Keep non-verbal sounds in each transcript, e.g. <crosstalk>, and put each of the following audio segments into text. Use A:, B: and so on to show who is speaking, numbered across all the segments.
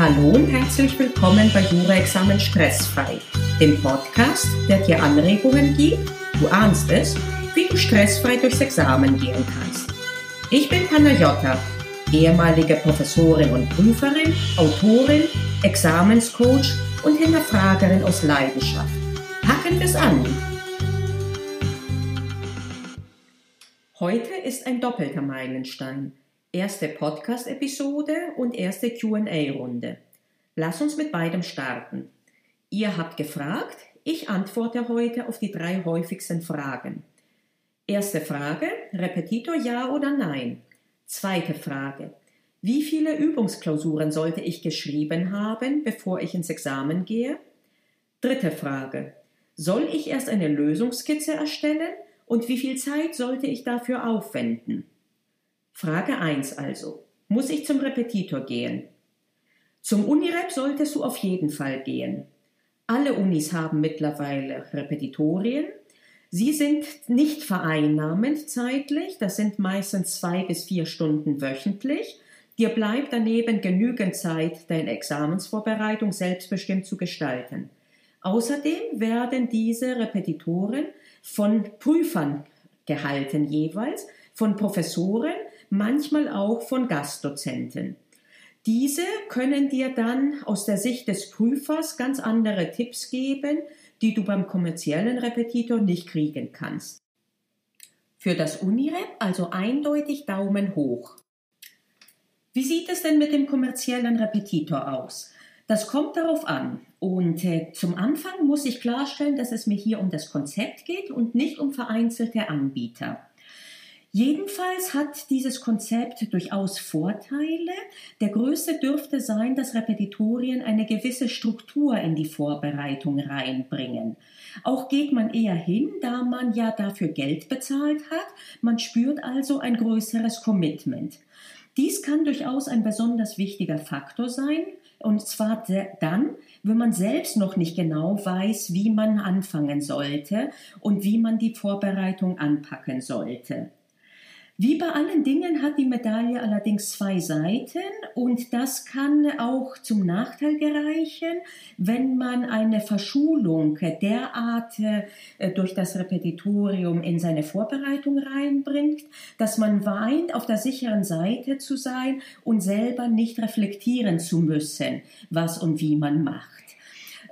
A: Hallo und herzlich willkommen bei Jura-Examen Stressfrei, dem Podcast, der dir Anregungen gibt, du ahnst es, wie du stressfrei durchs Examen gehen kannst. Ich bin Panayota, ehemalige Professorin und Prüferin, Autorin, Examenscoach und Hinterfragerin aus Leidenschaft. Packen wir es an! Heute ist ein doppelter Meilenstein. Erste Podcast-Episode und erste QA-Runde. Lass uns mit beidem starten. Ihr habt gefragt, ich antworte heute auf die drei häufigsten Fragen. Erste Frage, Repetitor ja oder nein? Zweite Frage, wie viele Übungsklausuren sollte ich geschrieben haben, bevor ich ins Examen gehe? Dritte Frage, soll ich erst eine Lösungskizze erstellen und wie viel Zeit sollte ich dafür aufwenden? Frage 1 also. Muss ich zum Repetitor gehen? Zum Unirep solltest du auf jeden Fall gehen. Alle Unis haben mittlerweile Repetitorien. Sie sind nicht vereinnahmend zeitlich, das sind meistens zwei bis vier Stunden wöchentlich. Dir bleibt daneben genügend Zeit, deine Examensvorbereitung selbstbestimmt zu gestalten. Außerdem werden diese Repetitoren von Prüfern gehalten jeweils, von Professoren, manchmal auch von Gastdozenten. Diese können dir dann aus der Sicht des Prüfers ganz andere Tipps geben, die du beim kommerziellen Repetitor nicht kriegen kannst. Für das Unirep also eindeutig Daumen hoch. Wie sieht es denn mit dem kommerziellen Repetitor aus? Das kommt darauf an. Und äh, zum Anfang muss ich klarstellen, dass es mir hier um das Konzept geht und nicht um vereinzelte Anbieter. Jedenfalls hat dieses Konzept durchaus Vorteile. Der größte dürfte sein, dass Repetitorien eine gewisse Struktur in die Vorbereitung reinbringen. Auch geht man eher hin, da man ja dafür Geld bezahlt hat. Man spürt also ein größeres Commitment. Dies kann durchaus ein besonders wichtiger Faktor sein, und zwar dann, wenn man selbst noch nicht genau weiß, wie man anfangen sollte und wie man die Vorbereitung anpacken sollte. Wie bei allen Dingen hat die Medaille allerdings zwei Seiten und das kann auch zum Nachteil gereichen, wenn man eine Verschulung derart äh, durch das Repetitorium in seine Vorbereitung reinbringt, dass man weint, auf der sicheren Seite zu sein und selber nicht reflektieren zu müssen, was und wie man macht.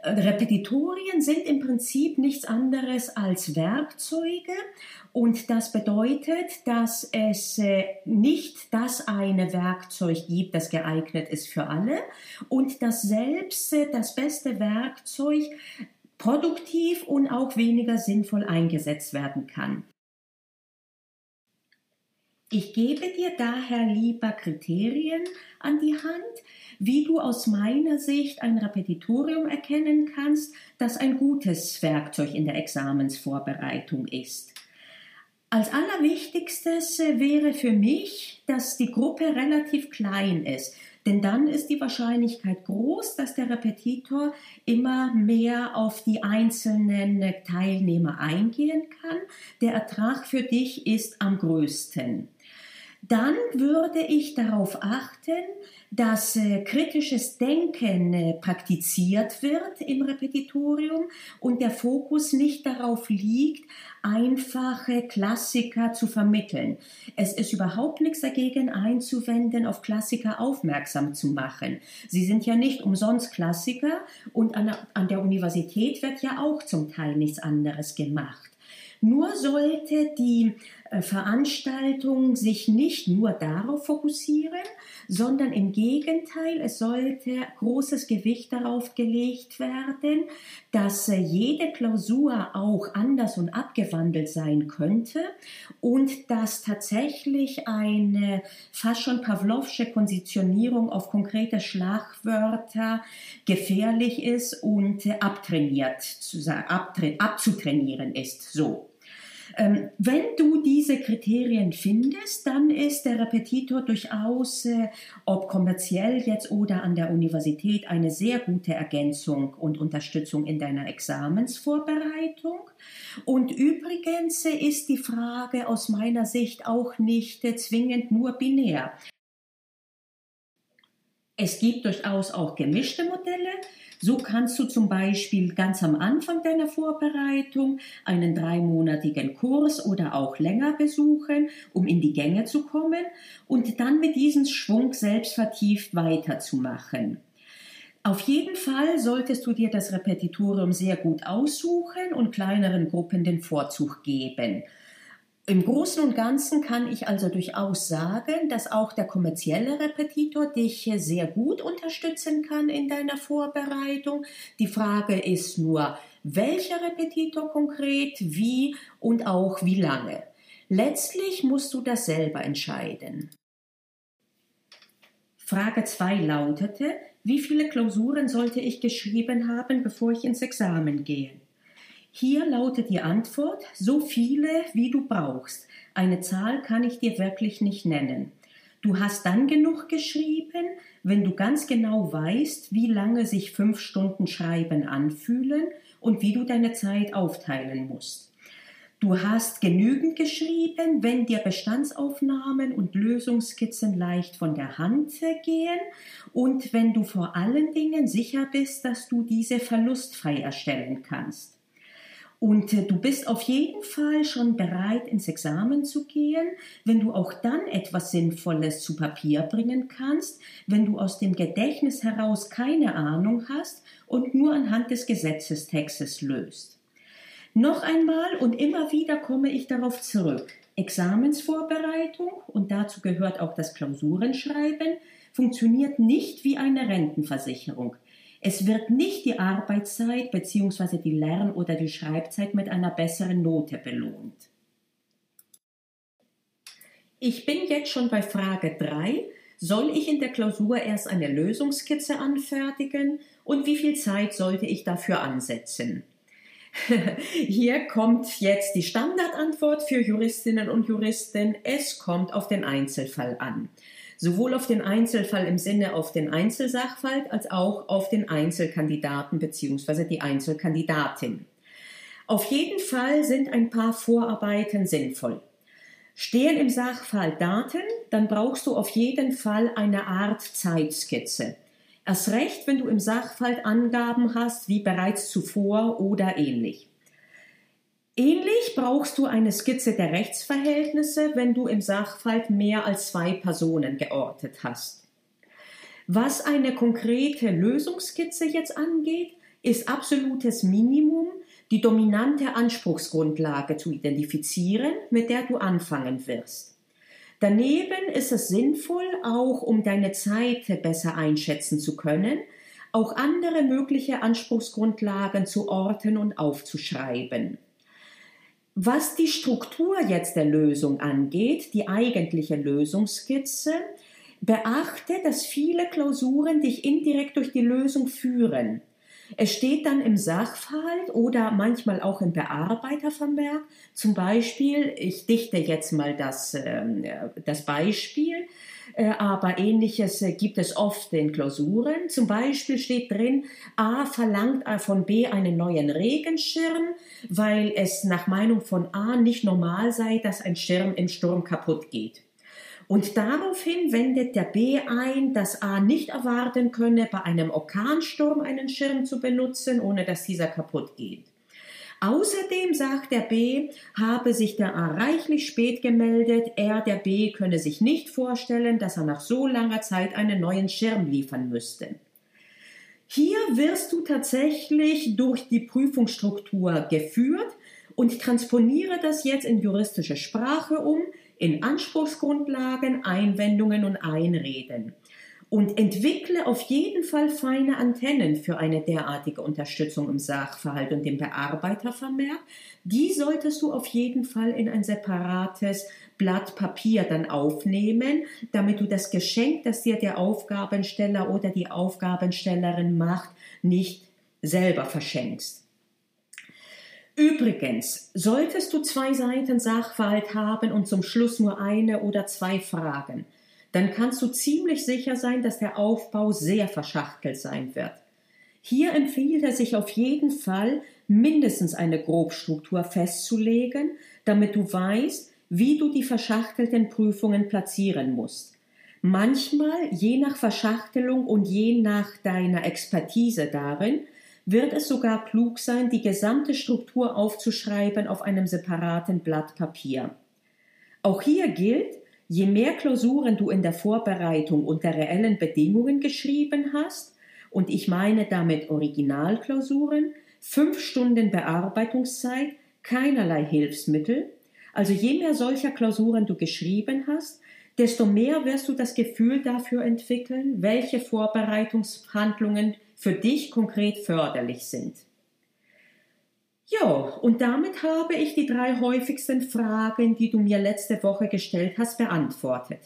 A: Repetitorien sind im Prinzip nichts anderes als Werkzeuge und das bedeutet, dass es äh, nicht das eine Werkzeug gibt, das geeignet ist für alle und dass selbst äh, das beste Werkzeug produktiv und auch weniger sinnvoll eingesetzt werden kann. Ich gebe dir daher lieber Kriterien an die Hand, wie du aus meiner Sicht ein Repetitorium erkennen kannst, das ein gutes Werkzeug in der Examensvorbereitung ist. Als allerwichtigstes wäre für mich, dass die Gruppe relativ klein ist. Denn dann ist die Wahrscheinlichkeit groß, dass der Repetitor immer mehr auf die einzelnen Teilnehmer eingehen kann. Der Ertrag für dich ist am größten. Dann würde ich darauf achten, dass äh, kritisches Denken äh, praktiziert wird im Repetitorium und der Fokus nicht darauf liegt, einfache Klassiker zu vermitteln. Es ist überhaupt nichts dagegen einzuwenden, auf Klassiker aufmerksam zu machen. Sie sind ja nicht umsonst Klassiker und an, an der Universität wird ja auch zum Teil nichts anderes gemacht. Nur sollte die Veranstaltung sich nicht nur darauf fokussieren, sondern im Gegenteil, es sollte großes Gewicht darauf gelegt werden, dass äh, jede Klausur auch anders und abgewandelt sein könnte und dass tatsächlich eine fast schon Pavlovsche Konditionierung auf konkrete Schlagwörter gefährlich ist und äh, abtrainiert, abzutrainieren ist. So. Ähm, wenn du diese Kriterien findest, dann ist der Repetitor durchaus, äh, ob kommerziell jetzt oder an der Universität, eine sehr gute Ergänzung und Unterstützung in deiner Examensvorbereitung. Und übrigens ist die Frage aus meiner Sicht auch nicht äh, zwingend nur binär. Es gibt durchaus auch gemischte Modelle. So kannst du zum Beispiel ganz am Anfang deiner Vorbereitung einen dreimonatigen Kurs oder auch länger besuchen, um in die Gänge zu kommen und dann mit diesem Schwung selbst vertieft weiterzumachen. Auf jeden Fall solltest du dir das Repetitorium sehr gut aussuchen und kleineren Gruppen den Vorzug geben. Im Großen und Ganzen kann ich also durchaus sagen, dass auch der kommerzielle Repetitor dich sehr gut unterstützen kann in deiner Vorbereitung. Die Frage ist nur, welcher Repetitor konkret, wie und auch wie lange. Letztlich musst du das selber entscheiden. Frage 2 lautete, wie viele Klausuren sollte ich geschrieben haben, bevor ich ins Examen gehe? Hier lautet die Antwort, so viele, wie du brauchst. Eine Zahl kann ich dir wirklich nicht nennen. Du hast dann genug geschrieben, wenn du ganz genau weißt, wie lange sich fünf Stunden Schreiben anfühlen und wie du deine Zeit aufteilen musst. Du hast genügend geschrieben, wenn dir Bestandsaufnahmen und Lösungskizzen leicht von der Hand gehen und wenn du vor allen Dingen sicher bist, dass du diese verlustfrei erstellen kannst. Und äh, du bist auf jeden Fall schon bereit, ins Examen zu gehen, wenn du auch dann etwas Sinnvolles zu Papier bringen kannst, wenn du aus dem Gedächtnis heraus keine Ahnung hast und nur anhand des Gesetzestextes löst. Noch einmal und immer wieder komme ich darauf zurück. Examensvorbereitung, und dazu gehört auch das Klausurenschreiben, funktioniert nicht wie eine Rentenversicherung. Es wird nicht die Arbeitszeit bzw. die Lern- oder die Schreibzeit mit einer besseren Note belohnt. Ich bin jetzt schon bei Frage 3. Soll ich in der Klausur erst eine Lösungskizze anfertigen und wie viel Zeit sollte ich dafür ansetzen? <laughs> Hier kommt jetzt die Standardantwort für Juristinnen und Juristen. Es kommt auf den Einzelfall an sowohl auf den Einzelfall im Sinne auf den Einzelsachverhalt als auch auf den Einzelkandidaten bzw. die Einzelkandidatin. Auf jeden Fall sind ein paar Vorarbeiten sinnvoll. Stehen im Sachverhalt Daten, dann brauchst du auf jeden Fall eine Art Zeitskizze. Erst recht, wenn du im Sachverhalt Angaben hast, wie bereits zuvor oder ähnlich. Ähnlich brauchst du eine Skizze der Rechtsverhältnisse, wenn du im Sachverhalt mehr als zwei Personen geortet hast. Was eine konkrete Lösungsskizze jetzt angeht, ist absolutes Minimum, die dominante Anspruchsgrundlage zu identifizieren, mit der du anfangen wirst. Daneben ist es sinnvoll, auch um deine Zeit besser einschätzen zu können, auch andere mögliche Anspruchsgrundlagen zu orten und aufzuschreiben. Was die Struktur jetzt der Lösung angeht, die eigentliche Lösungsskizze, beachte, dass viele Klausuren dich indirekt durch die Lösung führen. Es steht dann im Sachverhalt oder manchmal auch im Bearbeitervermerk, zum Beispiel, ich dichte jetzt mal das, ähm, das Beispiel, äh, aber ähnliches äh, gibt es oft in Klausuren. Zum Beispiel steht drin, A verlangt von B einen neuen Regenschirm, weil es nach Meinung von A nicht normal sei, dass ein Schirm im Sturm kaputt geht. Und daraufhin wendet der B ein, dass A nicht erwarten könne, bei einem Orkansturm einen Schirm zu benutzen, ohne dass dieser kaputt geht. Außerdem sagt der B, habe sich der A reichlich spät gemeldet, er, der B, könne sich nicht vorstellen, dass er nach so langer Zeit einen neuen Schirm liefern müsste. Hier wirst du tatsächlich durch die Prüfungsstruktur geführt und transponiere das jetzt in juristische Sprache um, in Anspruchsgrundlagen, Einwendungen und Einreden und entwickle auf jeden Fall feine Antennen für eine derartige Unterstützung im Sachverhalt und dem Bearbeitervermerk. Die solltest du auf jeden Fall in ein separates Blatt Papier dann aufnehmen, damit du das Geschenk, das dir der Aufgabensteller oder die Aufgabenstellerin macht, nicht selber verschenkst. Übrigens, solltest du zwei Seiten Sachverhalt haben und zum Schluss nur eine oder zwei Fragen, dann kannst du ziemlich sicher sein, dass der Aufbau sehr verschachtelt sein wird. Hier empfiehlt er sich auf jeden Fall, mindestens eine Grobstruktur festzulegen, damit du weißt, wie du die verschachtelten Prüfungen platzieren musst. Manchmal, je nach Verschachtelung und je nach deiner Expertise darin, wird es sogar klug sein, die gesamte Struktur aufzuschreiben auf einem separaten Blatt Papier. Auch hier gilt, je mehr Klausuren du in der Vorbereitung unter reellen Bedingungen geschrieben hast, und ich meine damit Originalklausuren, fünf Stunden Bearbeitungszeit, keinerlei Hilfsmittel, also je mehr solcher Klausuren du geschrieben hast, desto mehr wirst du das Gefühl dafür entwickeln, welche Vorbereitungshandlungen für dich konkret förderlich sind. Ja, und damit habe ich die drei häufigsten Fragen, die du mir letzte Woche gestellt hast, beantwortet.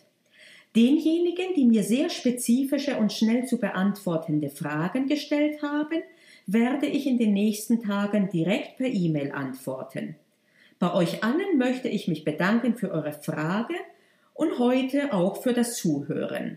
A: Denjenigen, die mir sehr spezifische und schnell zu beantwortende Fragen gestellt haben, werde ich in den nächsten Tagen direkt per E-Mail antworten. Bei euch allen möchte ich mich bedanken für eure Frage und heute auch für das Zuhören.